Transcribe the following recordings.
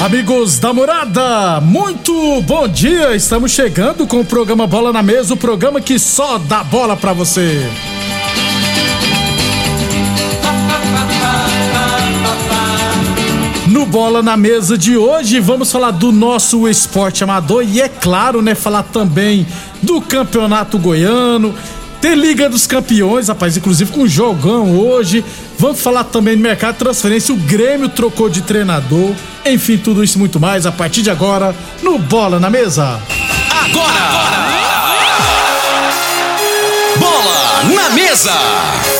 Amigos da morada, muito bom dia! Estamos chegando com o programa Bola na Mesa o programa que só dá bola pra você. No Bola na Mesa de hoje, vamos falar do nosso esporte amador e, é claro, né, falar também do Campeonato Goiano. Tem Liga dos Campeões, rapaz, inclusive com jogão hoje. Vamos falar também do mercado de transferência. O Grêmio trocou de treinador. Enfim, tudo isso e muito mais a partir de agora no Bola na Mesa. Agora! Bola na mesa!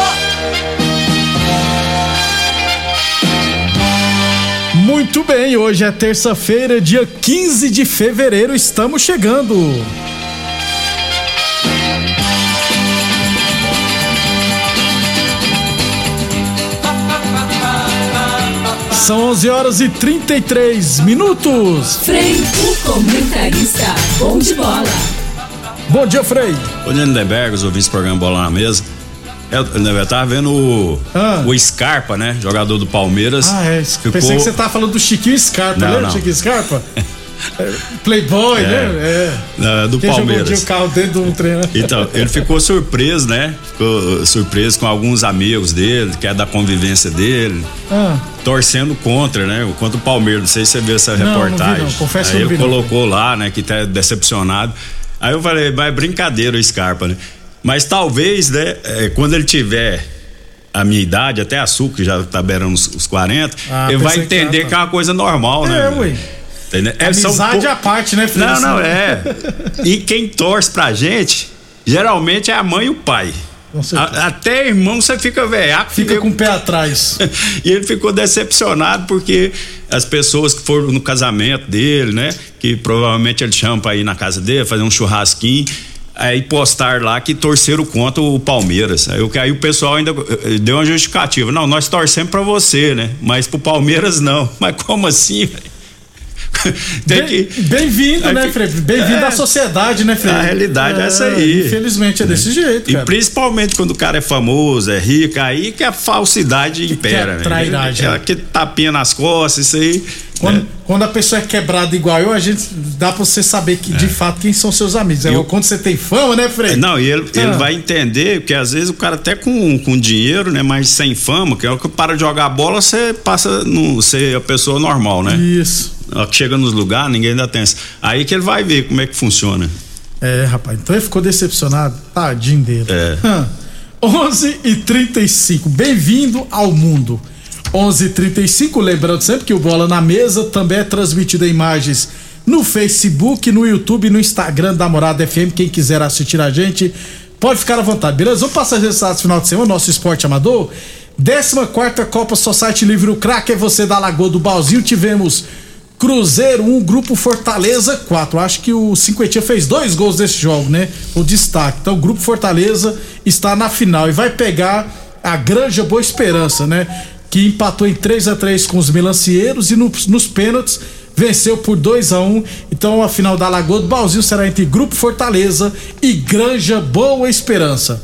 Muito bem, hoje é terça-feira, dia 15 de fevereiro, estamos chegando. São 11 horas e 33 minutos. Frei, o comentarista. Bom de bola. Bom dia, Frei. Ô, Lindenberg, os ouvintes do programa Bola na Mesa. Eu, eu tava vendo o, Ah. o Scarpa, né? Jogador do Palmeiras. Ah, é. Ficou- Pensei que você tava falando do Chiquinho Scarpa, Não, lembra não. Chiquinho Scarpa? É, Playboy, É. né? É. Do Quem jogou um dia Palmeiras. o carro dentro do treino. Então, ele ficou surpreso, né? Ficou surpreso com alguns amigos dele, que é da convivência dele, Ah, torcendo contra, né? Contra o Palmeiras. Não sei se você viu essa Não, não vi, reportagem. não. Confesso Aí que eu não ele vi, colocou lá, né? Que tá decepcionado. Aí eu falei, mas é brincadeira o Scarpa, né? Mas talvez, né? é, quando ele tiver a minha idade, até a Açúcar, que já tá beirando os, os 40, Ah, ele vai que entender tava. que é uma coisa normal, né? É, ué. Entendeu? É, Amizade à parte, né, Frei? Não, não, é. E quem torce pra gente, geralmente é a mãe e o pai. A- até irmão você fica velhaco. Fica com o pé atrás. e ele ficou decepcionado porque as pessoas que foram no casamento dele, né? Que provavelmente ele chama pra ir na casa dele, fazer um churrasquinho. Aí postar lá que torceram contra o Palmeiras. Aí, aí o pessoal ainda eh, deu uma justificativa. Não, nós torcemos pra você, né? Mas pro Palmeiras não. Mas como assim? velho? Que. Bem-vindo, né, Frei? Bem-vindo É. à sociedade, né, Frei? A realidade é essa aí. Infelizmente é desse jeito, E cara. principalmente quando o cara é famoso, é rico, aí que a falsidade impera. é velho. trairagem. Aquela que tapinha nas costas, isso aí. Quando, né? quando a pessoa é quebrada igual eu, a gente dá pra você saber que, de fato quem são seus amigos. É, Eu- Quando você tem fama, né, Frei? Não, e ele, Ah. ele vai entender que às vezes o cara até com, com dinheiro, né, mas sem fama, que é o que para de jogar bola, você passa a não ser a pessoa normal, né? Isso. Chega nos lugares, ninguém dá atenção. Aí que ele vai ver como é que funciona. É, rapaz, então ele ficou decepcionado. Tadinho dele. É. Hã. 11 e 35 Bem-vindo ao mundo. 11 e 35 lembrando sempre que o Bola na Mesa também é transmitido em imagens no Facebook, no YouTube, no Instagram da Morada FM. Quem quiser assistir a gente, pode ficar à vontade, beleza? Vamos passar os resultados final de semana, nosso esporte amador. 14 Copa Society Livre o Crack é você da Lagoa do Balzinho. Tivemos Cruzeiro 1, Grupo Fortaleza 4. Acho que o Cinquentinha fez dois gols desse jogo, né? O destaque. Então, o Grupo Fortaleza está na final e vai pegar a Granja Boa Esperança, né? Que empatou em 3 a 3 com os melancieiros e no, nos pênaltis venceu por 2 a 1 Então a final da Lagoa do Balzinho será entre Grupo Fortaleza e Granja Boa Esperança.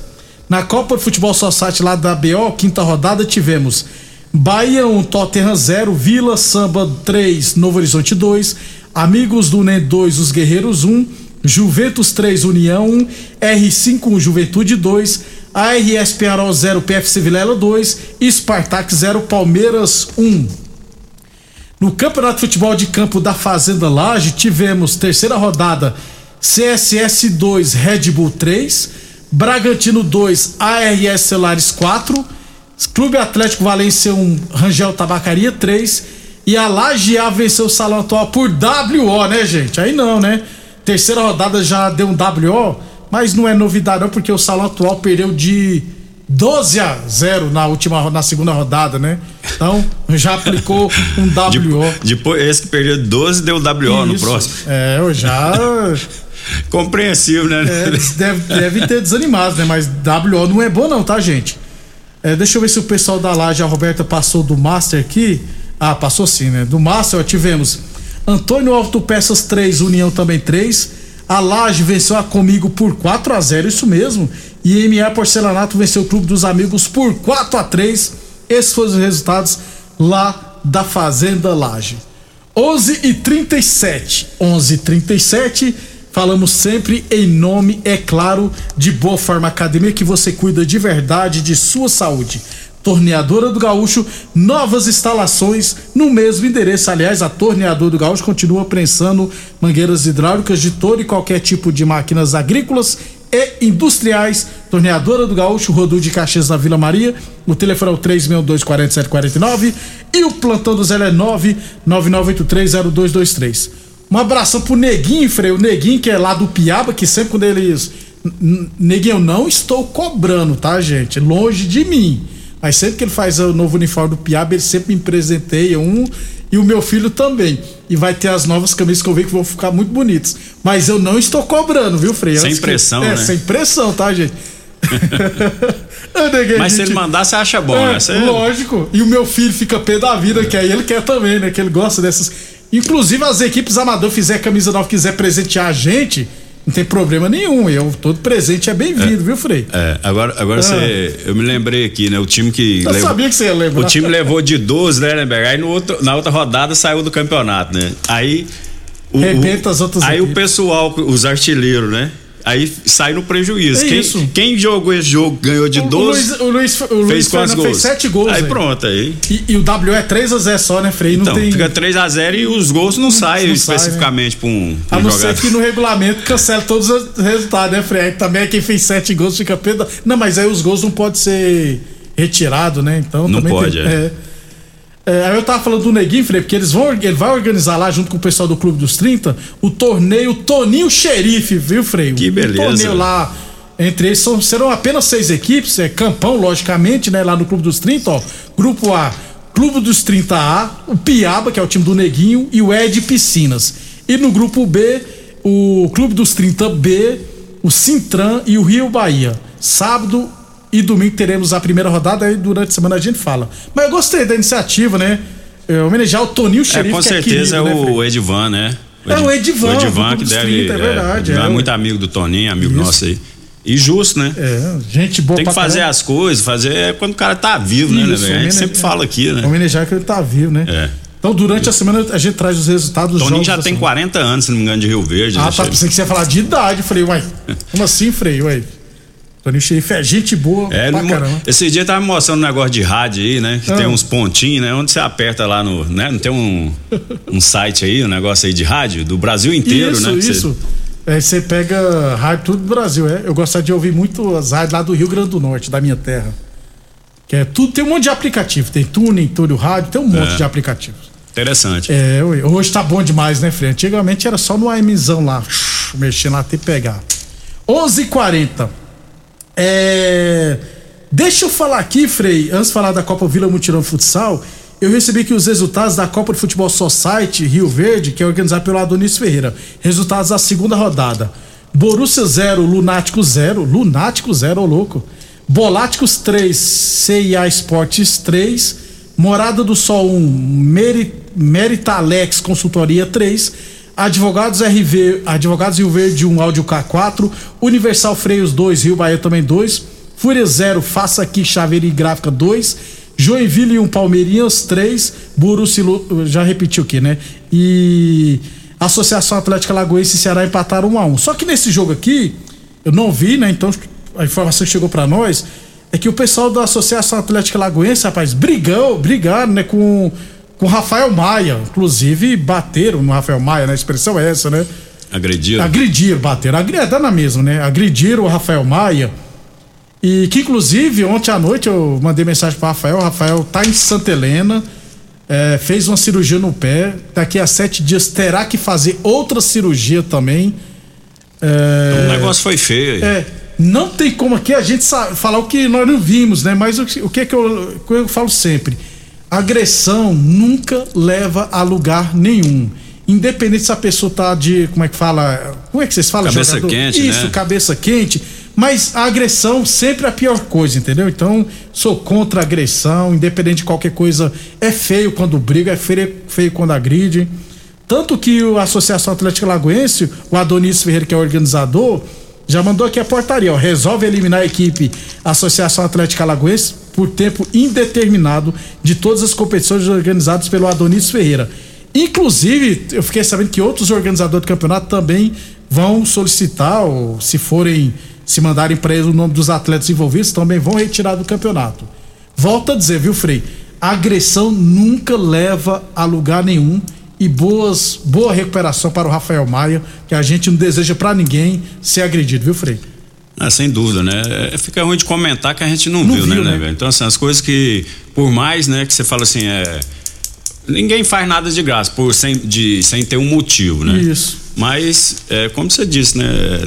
Na Copa de Futebol Society lá da BO, quinta rodada, tivemos Bahia 1, Tottenham 0, Vila Samba 3, Novo Horizonte 2, Amigos do NEM 2, Os Guerreiros 1, Juventus 3, União 1, R5 1, Juventude 2, ARS Penharol 0, PFC Vilela 2 e Spartak 0, Palmeiras 1. No Campeonato de Futebol de Campo da Fazenda Laje, tivemos terceira rodada CSS 2, Red Bull 3, Bragantino 2, ARS Celulares 4, Clube Atlético Valência 1, Rangel Tabacaria 3 e a Laje A venceu o Salão Atual por WO, né, gente? Aí não, né? Terceira rodada já deu um WO, mas não é novidade não, porque o Salão Atual perdeu de 12 a 0 na última na segunda rodada, né? Então, já aplicou um WO. Depois, esse que perdeu 12 deu WO no próximo. É, eu já Compreensível, né? É, devem deve ter desanimado, né? Mas WO não é bom, não, tá, gente? É, deixa eu ver se o pessoal da Laje, a Roberta passou do Master aqui. Ah, passou sim, né? Do Master, ó, tivemos Antônio Autopeças 3, União também 3. A Laje venceu a Comigo por 4 a 0 isso mesmo. E MA Porcelanato venceu o Clube dos Amigos por 4 a 3 Esses foram os resultados lá da Fazenda Laje. 11 e 37 11 e 37 Falamos sempre em nome, é claro, de Boa Forma Academia, que você cuida de verdade de sua saúde. Torneadora do Gaúcho, novas instalações no mesmo endereço. Aliás, a Torneadora do Gaúcho continua prensando mangueiras hidráulicas de todo e qualquer tipo de máquinas agrícolas e industriais. Torneadora do Gaúcho, Rodul de Caxias na Vila Maria. O telefone é o 3624749 e o plantão do Zé é 999830223. Um abração pro Neguinho, Frei. O Neguinho, que é lá do Piaba, que sempre quando eles. Neguinho, eu não estou cobrando, tá, gente? Longe de mim. Mas sempre que ele faz o novo uniforme do Piaba, ele sempre me presenteia um e o meu filho também. E vai ter as novas camisas que eu vi que vão ficar muito bonitas. Mas eu não estou cobrando, viu, Frei? Sem Antes que- pressão, é, né? sem pressão, tá, gente? Neguinho, Mas se gente- ele mandar, você acha bom, é, né? Você- Lógico. E o meu filho fica pé da vida, que aí ele quer também, né? Que ele gosta dessas. Inclusive, as equipes amador fizer camisa nova, quiser presentear a gente, não tem problema nenhum. Eu, todo presente é bem-vindo, viu, Frei? É, agora, agora você. Eu me lembrei aqui, né? O time que. Ah. Eu sabia que você ia lembrar. O time levou de 12, né, Lemberg? Aí no outro, na outra rodada saiu do campeonato, né? Aí. O, Rebenta as outras Aí equipes. o pessoal, os artilheiros, né? Aí sai no prejuízo. É quem, isso. quem jogou esse jogo ganhou de O- 12. O Luiz, o Luiz, o Luiz fez gols? fez 7 gols. Aí velho. pronto, aí. E, e o W é 3 a 0 só, né, Frei? Não Então, tem. fica 3x0 e os gols não saem não sai, especificamente pra um, pra A um não jogador. ser que no regulamento cancela todos os resultados, né, Frei? Aí também é quem fez sete gols fica pé da... Não, mas aí os gols não podem ser retirados, né? Então Não pode, tem... é. É, aí eu tava falando do Neguinho, Frei, porque eles vão, ele vai organizar lá, junto com o pessoal do Clube dos 30, o torneio Toninho Xerife, viu, Frei? Que beleza. torneio lá, entre eles são, serão apenas seis equipes, é campão, logicamente, né, lá no Clube dos 30, ó. Grupo A, Clube dos 30A, o Piaba, que é o time do Neguinho, e o Ed Piscinas. E no grupo B, o Clube dos 30B, o Sintran e o Rio Bahia. Sábado e domingo teremos a primeira rodada, aí durante a semana a gente fala. Mas eu gostei da iniciativa, né? É, homenagear o Toninho É, Xerife, com que certeza é, querido, né, Frei? o Edivan, né? É, o Edivan, O Edivan Clube que deve. 30, é verdade, É, é. muito amigo do Toninho, amigo Isso. nosso aí. E justo, né? É, gente boa Tem que fazer caramba. as coisas, fazer é quando o cara tá vivo, né, Isso, né, velho? A gente sempre fala aqui, né? Homenagear que ele tá vivo, né? É. Então, durante a semana a gente traz os resultados dos Toninho já tem semana. 40 anos, se não me engano, de Rio Verde. Ah, né, tá. chefe? Pensei que você ia falar de idade. Falei, uai, como assim, Frei? Uai. Toninho Xerife é gente boa É, pra caramba. esse dia tava me mostrando um negócio de rádio aí, né? Que Ah. tem uns pontinhos, né? Onde você aperta lá no. Né? Não tem um, um site aí, um negócio aí de rádio, do Brasil inteiro, isso, né? você- isso. É, você pega rádio tudo do Brasil, é. Eu gostaria de ouvir muito as rádios lá do Rio Grande do Norte, da minha terra. Que é tudo, tem um monte de aplicativo. Tem tuning, túnel rádio, tem um monte É. de aplicativos. Interessante. É, hoje tá bom demais, né, Frei? Antigamente era só no AMzão lá, mexendo lá até pegar. 11:40. É, deixa eu falar aqui, Frei, antes de falar da Copa Vila Mutirão Futsal, eu recebi aqui os resultados da Copa de Futebol Society Rio Verde, que é organizada pelo Adonis Ferreira. Resultados da segunda rodada. Borussia 0, Lunático 0, Lunático 0, ô louco. Boláticos 3, CIA Esportes 3, Morada do Sol 1, Meri, Merita Alex Consultoria 3, Advogados RV, Advogados Rio Verde 1, Áudio K4, Universal Freios 2, Rio Bahia também 2, Fúria 0, Faça Aqui Chaveira e Gráfica 2, Joinville 1, Palmeirinhas 3, Burucilu, já repetiu aqui, né? E Associação Atlética Lagoense e Ceará empataram 1 a 1. Só que nesse jogo aqui, eu não vi, né? Então a informação que chegou para nós é que o pessoal da Associação Atlética Lagoense, rapaz, brigou, brigaram, né, com com Rafael Maia, inclusive bateram no Rafael Maia, né? A expressão é essa, né? Agrediram. Agrediram, bateram, é, dá na mesma, né? Agrediram o Rafael Maia. E que inclusive ontem à noite eu mandei mensagem para Rafael, o Rafael tá em Santa Helena, é, fez uma cirurgia no pé, daqui a sete dias terá que fazer outra cirurgia também. O negócio foi feio. aí. É, não tem como aqui a gente falar o que nós não vimos, né? Mas o, que- o que, que eu, o que eu falo sempre? Agressão nunca leva a lugar nenhum. Independente se a pessoa tá de. Como é que fala? Como é que vocês falam? Cabeça quente, Isso, né? cabeça quente. Mas a agressão sempre é a pior coisa, entendeu? Então, sou contra a agressão, independente de qualquer coisa. É feio quando briga, é feio, feio quando agride. Tanto que a Associação Atlética Lagoense, o Adonis Ferreira, que é o organizador, já mandou aqui a portaria, ó, resolve eliminar a equipe Associação Atlética Lagoense por tempo indeterminado de todas as competições organizadas pelo Adonis Ferreira. Inclusive, eu fiquei sabendo que outros organizadores do campeonato também vão solicitar, ou se forem, se mandarem para eles o nome dos atletas envolvidos, também vão retirar do campeonato. Volto a dizer, viu, Frei? Agressão nunca leva a lugar nenhum e boas, boa recuperação para o Rafael Maia, que a gente não deseja para ninguém ser agredido, viu, Frei? Ah, sem dúvida, né? É, Fica ruim de comentar que a gente não, Não viu, viu, né, né? né? Então, assim, as coisas que, por mais, né, que você fala assim, é. Ninguém faz nada de graça, por, sem, de, sem ter um motivo, né? Isso. Mas, é, como você disse, né?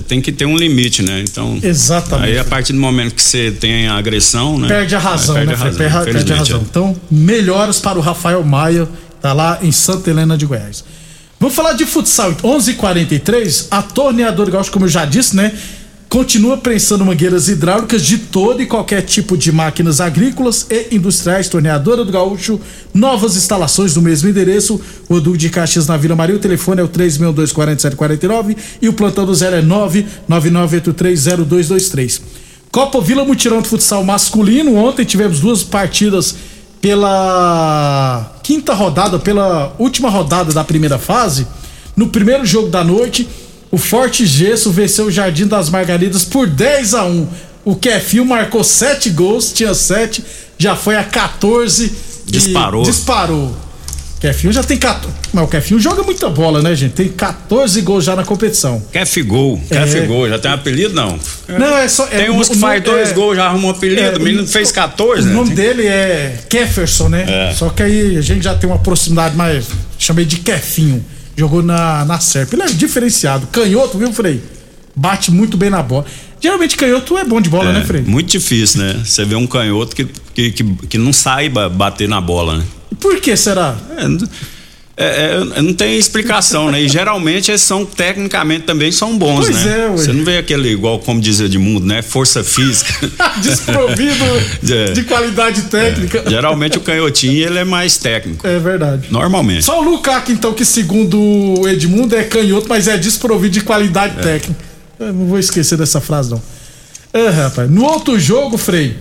Tem que ter um limite, né? Então. Exatamente. Aí, a partir do momento que você tem a agressão, né? Perde a razão, né? perde Frei? a razão, Perde, perde a razão. é. Então, melhoras para o Rafael Maia, tá lá em Santa Helena de Goiás. Vamos falar de futsal. 11:43. A torneadora como eu já disse, né? Continua prensando mangueiras hidráulicas de todo e qualquer tipo de máquinas agrícolas e industriais. Torneadora do Gaúcho, novas instalações no mesmo endereço. O de Caxias na Vila Maria. O telefone é o 3624749 e o plantão do zero é 999830223. Copa Vila Mutirão de Futsal Masculino. Ontem tivemos duas partidas pela quinta rodada, pela última rodada da primeira fase. No primeiro jogo da noite, o Forte Gesso venceu o Jardim das Margaridas por 10 a 1. O Kefil marcou 7 gols, tinha 7, já foi a 14. e Disparou. Disparou. Kefil já tem 14. Mas o Kefil joga muita bola, né, gente? Tem 14 gols já na competição. Quer figol, É. já tem um apelido, não? Não, é só. Tem é, uns que o- o- faz dois é- gols, já arruma um apelido. é, o menino fez 14, O né? nome dele é Kefferson, né? É. Só que aí a gente já tem uma proximidade mais. Chamei de Kefinho. Jogou na, na Serpa. Ele é diferenciado. Canhoto, viu, Frei? Bate muito bem na bola. Geralmente canhoto é bom de bola, É, né, Frei? Muito difícil, né? Você vê um canhoto que, que, que, que não saiba bater na bola, né? Por que será? É, é, é, não tem explicação, né? E geralmente eles são, tecnicamente, também são bons, Pois né? é, ué. Você não vê aquele, igual como diz Edmundo, né? Força física. Desprovido É. de qualidade técnica. Geralmente o canhotinho, ele é mais técnico. É verdade. Normalmente. Só o Lukaku, então, que segundo o Edmundo é canhoto, mas é desprovido de qualidade técnica. Eu não vou esquecer dessa frase, não. É, rapaz. No outro jogo, Frei,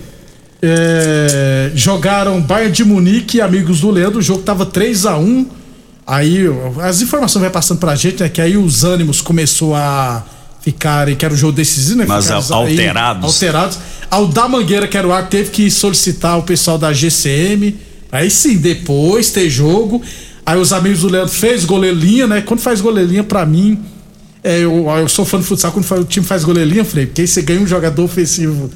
é, jogaram Bayern de Munique e Amigos do Leandro. O jogo tava 3 a 1 Aí as informações vai passando pra gente, né? Que aí os ânimos começou a ficarem, que era o jogo decisivo, né? Mas Ficaram al- aí alterados. alterados. Ao da Mangueira, que era o árbitro, teve que solicitar o pessoal da GCM. Aí sim, depois ter jogo. Aí os amigos do Leandro fez goleirinha, né? Quando faz goleirinha, pra mim, é, eu, eu sou fã de futsal quando o time faz goleirinha, Frei, porque aí você ganha um jogador ofensivo,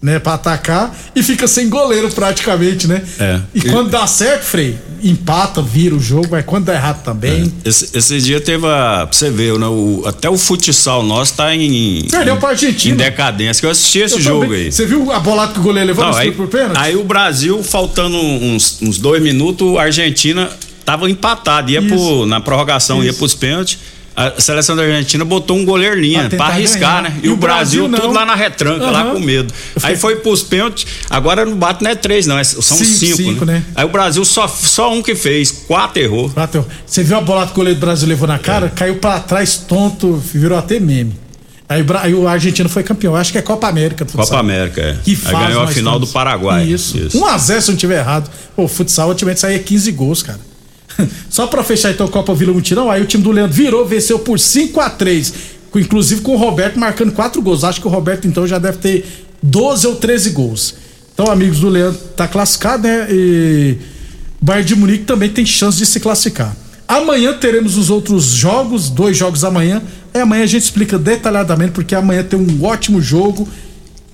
né, pra atacar e fica sem goleiro praticamente, né? É. E quando dá certo, Frei, empata, vira o jogo, mas quando dá errado também. Esse, esse dia teve a. Pra você ver, né, o- até o futsal nosso tá em. Perdeu pra Argentina. Em decadência. Que eu assisti esse Eu jogo também. aí. Você viu a bolada que o goleiro levou Não, no aí, por pênalti? aí o Brasil, faltando uns, uns dois minutos, a Argentina tava empatado, ia Isso. pro, na prorrogação, ia Isso. pros pênaltis. A seleção da Argentina botou um goleiro Pra linha pra arriscar, ganhar. né? E, o Brasil, tudo lá na retranca, lá Aham. com medo. Aí foi pros pênaltis, agora não bate não é três, não, é- são Cinco, cinco, cinco, né? né? Aí o Brasil só, só um que fez, quatro errou. Bateu. Você viu a bola que o goleiro do Brasil levou na cara? Caiu pra trás, tonto, virou até meme. Aí, o aí o argentino foi campeão. Acho que é Copa América. futsal. Copa América, é. Que Aí ganhou a final estamos. do Paraguai. Isso. Isso. 1x0 se eu não tiver errado. Pô, futsal, ultimamente saía 15 gols, cara. Só pra fechar então Copa Vila Mutirão, aí o time do Leandro virou, venceu por 5 a 3 com- Inclusive com o Roberto marcando 4 gols. Acho que o Roberto então já deve ter 12 ou 13 gols. Então, amigos do Leandro, tá classificado, né? E Bayern de Munique também tem chance de se classificar. Amanhã teremos os outros jogos, dois jogos amanhã. É amanhã a gente explica detalhadamente, porque amanhã tem um ótimo jogo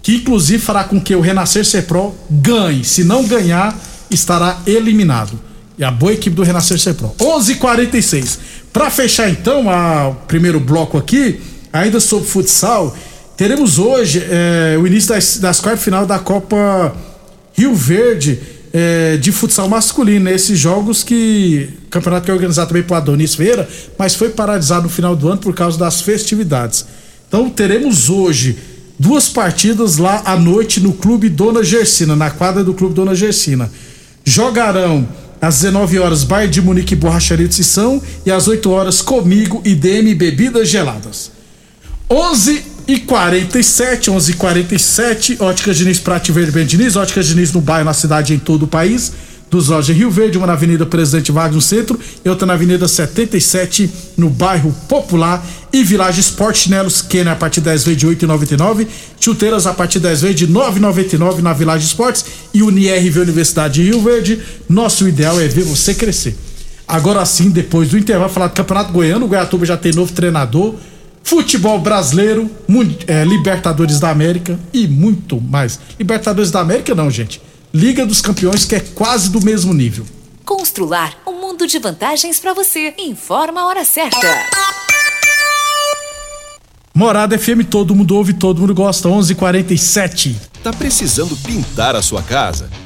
que inclusive fará com que o Renascer Serpro ganhe. Se não ganhar, estará eliminado. E a boa equipe do Renascer Serpro. 11:46. Para fechar então a- o primeiro bloco aqui, ainda sobre futsal, teremos hoje eh, o início das, das quartas final da Copa Rio Verde eh, de futsal masculino. Esses jogos que campeonato que é organizado também por Adonis Feira, mas foi paralisado no final do ano por causa das festividades. Então teremos hoje duas partidas lá à noite no Clube Dona Gersina, na quadra do Clube Dona Gersina. Jogarão às 19 horas Bayern de Munique e Borracharia de Sissão e às 8 horas comigo e DM Bebidas Geladas. 11 e 47, 11 e 47, Óticas Diniz Prate Verde Ben Diniz, Óticas Diniz no bairro, na cidade em todo o país. Dos lojas Rio Verde, uma na Avenida Presidente Vargas no centro e outra na Avenida 77 no bairro Popular. E Village Sport Chinelos Kenner a partir 10 vezes de 8,99. Chuteiras a partir 10 vezes de 9,99 na Village Sports. E UniRV Universidade de Rio Verde. Nosso ideal é ver você crescer. Agora sim, depois do intervalo, falar do Campeonato Goiano. O Goiatuba já tem novo treinador. Futebol brasileiro, é, Libertadores da América e muito mais. Libertadores da América não, gente. Liga dos Campeões, que é quase do mesmo nível. Constrular um mundo de vantagens para você. Informa a hora certa. Morada FM, todo mundo ouve, todo mundo gosta. 11:47. Tá precisando pintar a sua casa?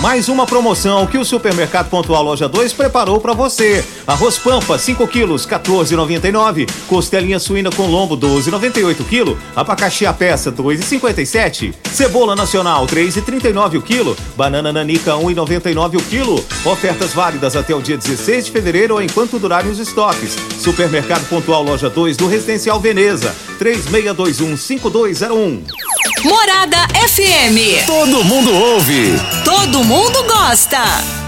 Mais uma promoção que o Supermercado Pontual Loja 2 preparou para você. Arroz Pampa, 5 quilos, 14,99. Costelinha suína com lombo, 12,98 quilo. Abacaxi a peça, 2,57. Cebola nacional, 3,39 o quilo. Banana nanica, 1,99 o quilo. Ofertas válidas até o dia 16 de fevereiro ou enquanto durarem os estoques. Supermercado Pontual Loja 2 do Residencial Veneza, 36215201. Morada FM. Todo mundo ouve. Todo mundo gosta.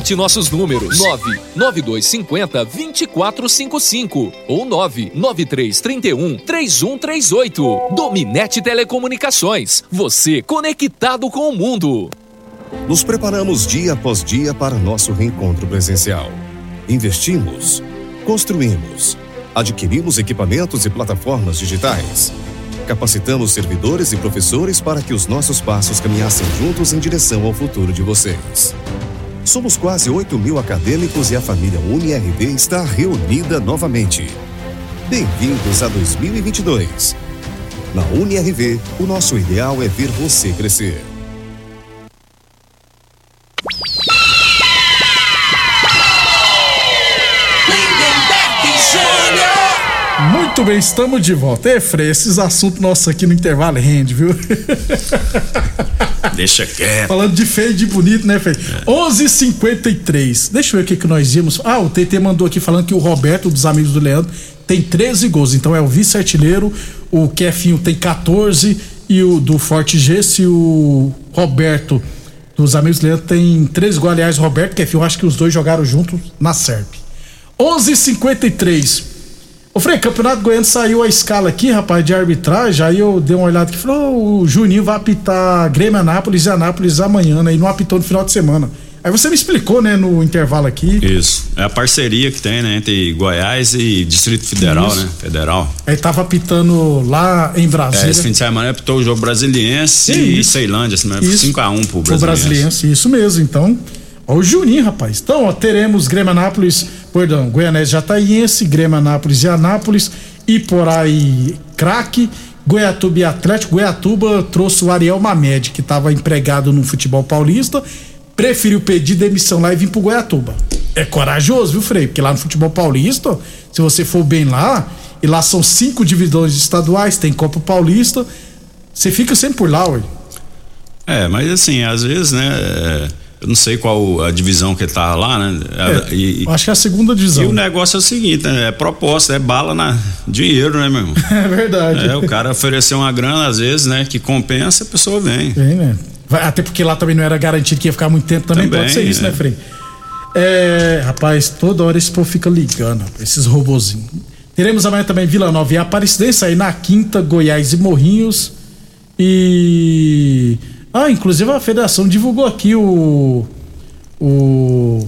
Anote nossos números: 99250 2455 ou 99331 3138. Dominete Telecomunicações. Você conectado com o mundo. Nos preparamos dia após dia para nosso reencontro presencial. Investimos, construímos, adquirimos equipamentos e plataformas digitais. Capacitamos servidores e professores para que os nossos passos caminhassem juntos em direção ao futuro de vocês. Somos quase 8 mil acadêmicos e a família UniRV está reunida novamente. Bem-vindos a 2022. Na UniRV, o nosso ideal é ver você crescer. Muito bem, estamos de volta. É, Frei, esses assuntos nossos aqui no intervalo rende, viu? Deixa quieto. Falando de feio e de bonito, né, Frei? 11:53. Deixa eu ver o que, que nós vimos. Ah, o TT mandou aqui falando que o Roberto, dos amigos do Leandro, tem 13 gols. Então é o vice-artilheiro, o Kefinho tem 14 e o do Forte Gesso e o Roberto, dos amigos do Leandro, tem 13 gols. Aliás, o Roberto e Kefinho, acho que os dois jogaram juntos na SERP. 11:53. Ô Frei, Campeonato Goiano saiu a escala aqui, rapaz, de arbitragem. Aí eu dei uma olhada aqui e falou: o Juninho vai apitar Grêmio Anápolis e Anápolis amanhã, né? E não apitou no final de semana. Aí você me explicou, né, no intervalo aqui. Isso. É a parceria que tem, né, entre Goiás e Distrito Federal, Isso. né? Federal. Aí tava apitando lá em Brasília. É, esse fim de semana apitou o jogo brasiliense Que e isso? Ceilândia, assim, Isso. 5x1 pro O brasiliense. brasiliense, isso mesmo. Então, ó, o Juninho, rapaz. Então, ó, teremos Grêmio Anápolis, perdão, Goianese Jataiense, Grêmio Anápolis e Anápolis, Iporá e Craque, Goiatuba e Atlético. Goiatuba trouxe o Ariel Mamed, que estava empregado no futebol paulista, preferiu pedir demissão lá e vir pro Goiatuba. É corajoso, viu, Frei? Porque lá no futebol paulista, se você for bem lá, e lá são cinco divisões estaduais, tem Copa Paulista, você fica sempre por lá, ué. É, mas assim, às vezes, né, é, eu não sei qual a divisão que tá lá, né? É, e, Acho que é a segunda divisão. e o negócio é o seguinte, né? É proposta, é bala na dinheiro, né, meu irmão? É verdade. É, o cara ofereceu uma grana, às vezes, né, que compensa, a pessoa vem. Vem, né? Até porque lá também não era garantido que ia ficar muito tempo, também, Também, pode ser isso, é. né, Frei? É, rapaz, toda hora esse povo fica ligando, esses robozinhos. Teremos amanhã também Vila Nova e Aparecidense, aí na quinta, Goiás e Morrinhos. E. Ah, inclusive a federação divulgou aqui o. O.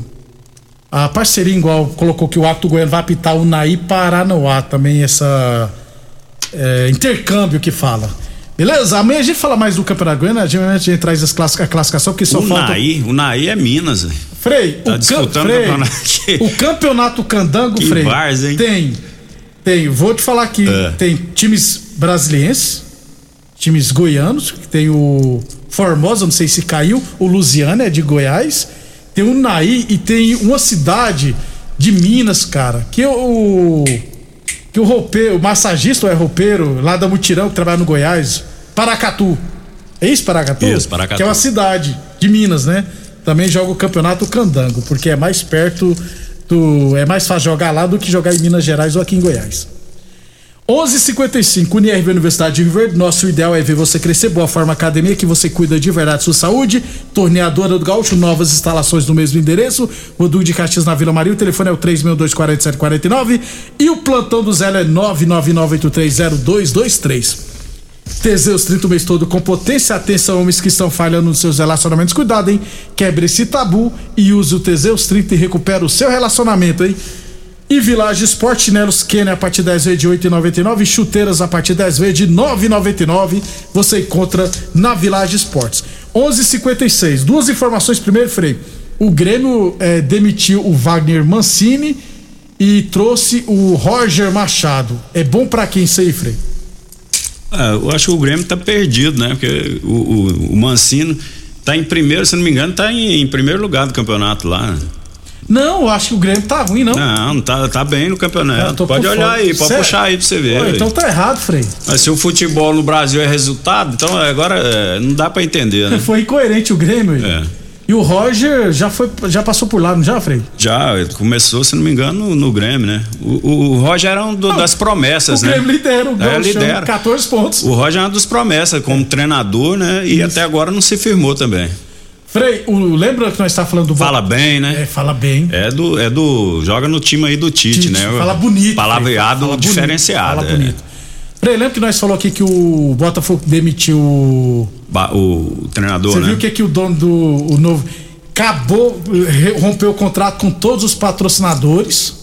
A parceria igual colocou que o ato goiano vai apitar o Naí Paranoá também, essa. é, intercâmbio que fala. Beleza? Amanhã a gente fala mais do Campeonato Goiano, a gente, a gente traz as classica- a classificação, porque só o falta. Naí, o Naí é Minas, velho. Frei, Tá o, disputando can... o Frei, campeonato o campeonato candango, Que Frei, várzea, hein? tem, tem, vou te falar aqui, É. tem times brasilienses, times goianos, que tem o Formosa, não sei se caiu, o Lusiana é de Goiás, tem o Naí e tem uma cidade de Minas, cara, que o que o roupeiro, o massagista ou é roupeiro lá da Mutirão que trabalha no Goiás, Paracatu. É isso, Paracatu? Isso, Paracatu. Que é uma cidade de Minas, né? Também joga o campeonato Candango, porque é mais perto do. É mais fácil jogar lá do que jogar em Minas Gerais ou aqui em Goiás. 11:55 Unirv Universidade de Rio Verde. Nosso ideal é ver você crescer. Boa Forma Academia, que você cuida de verdade sua saúde. Torneadora do Gaúcho, novas instalações no mesmo endereço. Rodul de Caxias na Vila Maria. O telefone é o 3624749 e o plantão do Zé é 999830223. Teseus 30 o mês todo com potência. Atenção, homens que estão falhando nos seus relacionamentos. Cuidado, hein? Quebre esse tabu e use o Teseus 30 e recupera o seu relacionamento, hein? E Village Sport, chinelos Kenny a partir 10 vezes de 8,99 e chuteiras a partir 10 vezes de 9,99. Você encontra na Village Sports. 11:56. Duas informações primeiro, Frei. O Grêmio eh, demitiu o Wagner Mancini e trouxe o Roger Machado. É bom pra quem isso aí, Frei? É, eu acho que o Grêmio tá perdido, né? Porque o, o, o Mancino tá em primeiro, se não me engano, tá em, em primeiro lugar do campeonato lá. Não, eu acho que o Grêmio tá ruim, não. Não, tá, tá bem no campeonato. Pode olhar fora. aí, pode Sério? puxar aí pra você ver. Pô, então tá errado, Frei. Mas se o futebol no Brasil é resultado, então agora é, não dá pra entender, né? Foi incoerente o Grêmio. É. E o Roger já foi, já passou por lá, não já, Frei? Já, começou, se não me engano, no, no Grêmio, né? O, o, o Roger era um do- das promessas, o né? Grêmio lidera o É, Gauchão, lidera. 14 pontos. O Roger é uma dos promessas como treinador, né? E até agora não se firmou também. Frei, o, lembra que nós estávamos falando do Fala bem, né? É, fala bem. É do, é do. Joga no time aí do Tite, Tite, né? fala bonito, Palavreado fala bonito, diferenciado. fala é. bonito. Frei, lembra que nós falou aqui que o Botafogo demitiu o. Ba- O, treinador, Você né? viu o que, que o dono do o novo. Acabou, eh, rompeu o contrato com todos os patrocinadores.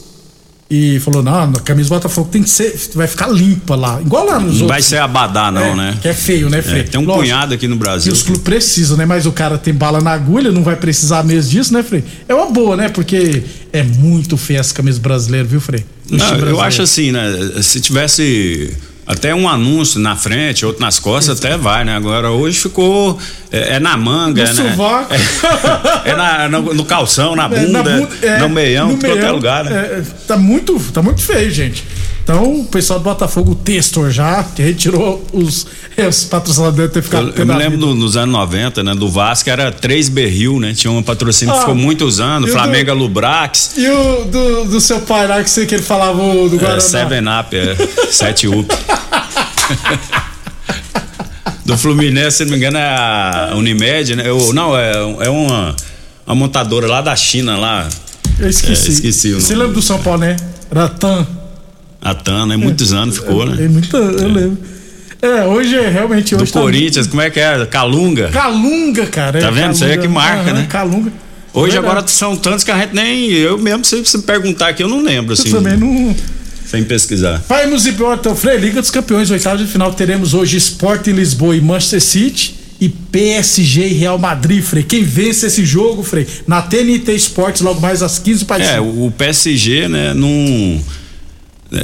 E falou: não, a camisa do Botafogo tem que ser. Vai ficar limpa lá. Igual lá nos Não outros. vai ser abadá, não, É, né? que é feio, né, Frei? É, tem um Lógico. punhado aqui no Que Brasil. os clubes precisam, né? Mas o cara tem bala na agulha, não vai precisar mesmo disso, né, Frei? É uma boa, né? Porque é muito feia essa camisa brasileira, viu, Frei? Não, eu acho assim, né? Se tivesse até um anúncio na frente, outro nas costas, até vai, né? Agora hoje ficou. É, é na manga, No né? sovaco. É, na- no, no calção, na É, bunda, na bunda, é, no meião, no em qualquer meião, lugar, né? é, tá muito, tá muito feio, gente. Então, o pessoal do Botafogo, o Testor já, que retirou os, é, os patrocinadores ter ficado Eu, eu me lembro do- nos anos 90, né? Do Vasco era três berril, né? Tinha um patrocínio que Ah, ficou muitos anos, Flamengo do- Lubrax, E o do, do seu pai lá, que, você, que ele falava do é, Guaraná. Seven Up, é, Sete Up. do Fluminense, se não me engano, é a Unimed, né? Eu, não, é, é uma, uma montadora lá da China, lá. Eu esqueci. É, esqueci Você lembra do São Paulo, né? Ratan. A TAN, né? Muitos anos ficou, né? É muito, eu lembro. É, hoje é realmente Do hoje tá- Corinthians, como é que é? Calunga. Calunga, cara. Tá é, vendo? Isso aí é que Calunga. marca, Aham, né? Calunga. Hoje Verdade. agora são tantos que a gente nem. Eu mesmo, se você me perguntar aqui, eu não lembro, assim. Eu também não. Sem pesquisar. E então, Frei, Liga dos Campeões, oitavas de final, teremos hoje Sport em Lisboa e Manchester City e PSG e Real Madrid, Frei. Quem vence esse jogo, Frei? Na TNT Esportes, logo mais às 15 para É, o PSG, né, não, é,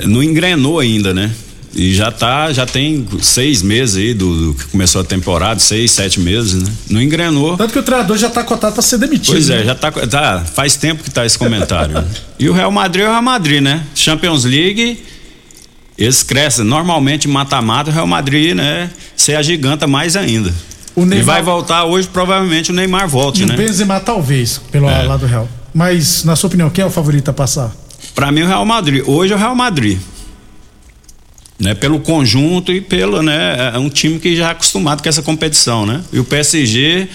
não engrenou ainda, né? E já tá, já tem seis meses aí do, do que começou a temporada, seis, sete meses, né? Não engrenou. Tanto que o treinador já tá cotado para ser demitido. Pois é, né? já tá, tá. Faz tempo que tá esse comentário. né? E o Real Madrid é o Real Madrid, né? Champions League, eles crescem. Normalmente, mata-mata, o Real Madrid, né? Se agiganta mais ainda. O E Neymar- vai voltar hoje, provavelmente o Neymar volte, E né? o Benzema talvez, pelo É. lado Real. Mas, na sua opinião, quem é o favorito a passar? Pra mim o Real Madrid. Hoje é o Real Madrid. Né, pelo conjunto e pelo, né, é um time que já é acostumado com essa competição, né? E o PSG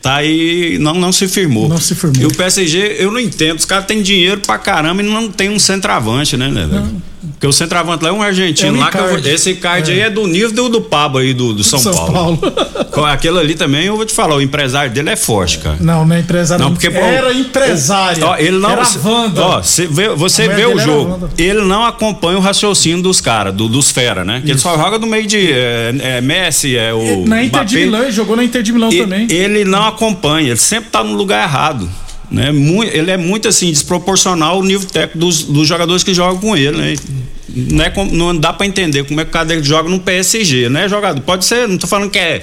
tá aí, não, não se firmou. Não se firmou. E o PSG, eu não entendo, os caras têm dinheiro pra caramba e não tem um centroavante, né, né, velho? Porque o centroavante lá é um argentino É lá, esse card É. aí é do nível do, Pablo aí do, do São, São Paulo. Paulo. Com Aquele ali também, eu vou te falar, o empresário dele é forte, cara. Não, não é empresário. Não, porque pô, era empresário. Ó, ele não, Era Wanda. Ó, você vê, você vê o jogo. Ele não acompanha o raciocínio dos caras, do, dos fera, né? Que ele só joga no meio de é, é, Messi, é o Na Inter de Mbappé. Milão, ele jogou na Inter de Milão E- também. Ele não acompanha, ele sempre tá no lugar errado. Né? Ele é muito assim, desproporcional ao nível técnico dos, dos jogadores que jogam com ele. Né? Não, é com- não dá pra entender como é que o cara dele joga no PSG, né? Jogador. Pode ser, não tô falando que é.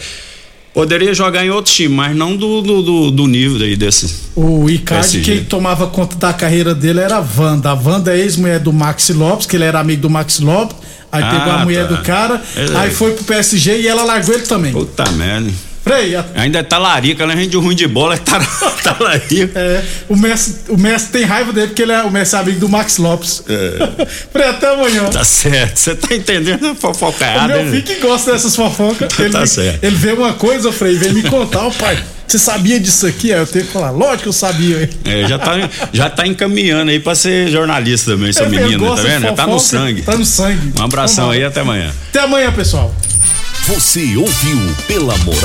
Poderia jogar em outro time, mas não do, do, do- do nível aí desse. O Icardi, quem tomava conta da carreira dele era a Wanda. A Wanda é ex-mulher do Maxi Lopes, que ele era amigo do Maxi Lopes. Aí Ah, pegou a mulher tá. do cara, É. aí foi pro PSG e ela largou ele também. Puta merda. A- Ainda é talarica, né? Gente de ruim de bola é tar- talarica. é, o Messi, o Messi tem raiva dele porque ele é o Messi é amigo do Max Lopes. Frei, até amanhã. Tá certo. Você tá entendendo a O fofocaiada, meu né? filho que gosta dessas fofocas. Ele, Tá certo. ele vê uma coisa, Frei, vem me contar, ó pai. Você sabia disso aqui? Aí eu tenho que falar, lógico que eu sabia. hein? É, já tá, já tá encaminhando aí pra ser jornalista também, essa É, menina, tá vendo? Já tá no fofoca, sangue. Tá no sangue. Um abração Vambora. aí, até amanhã. Até amanhã, pessoal. Você ouviu pela moral.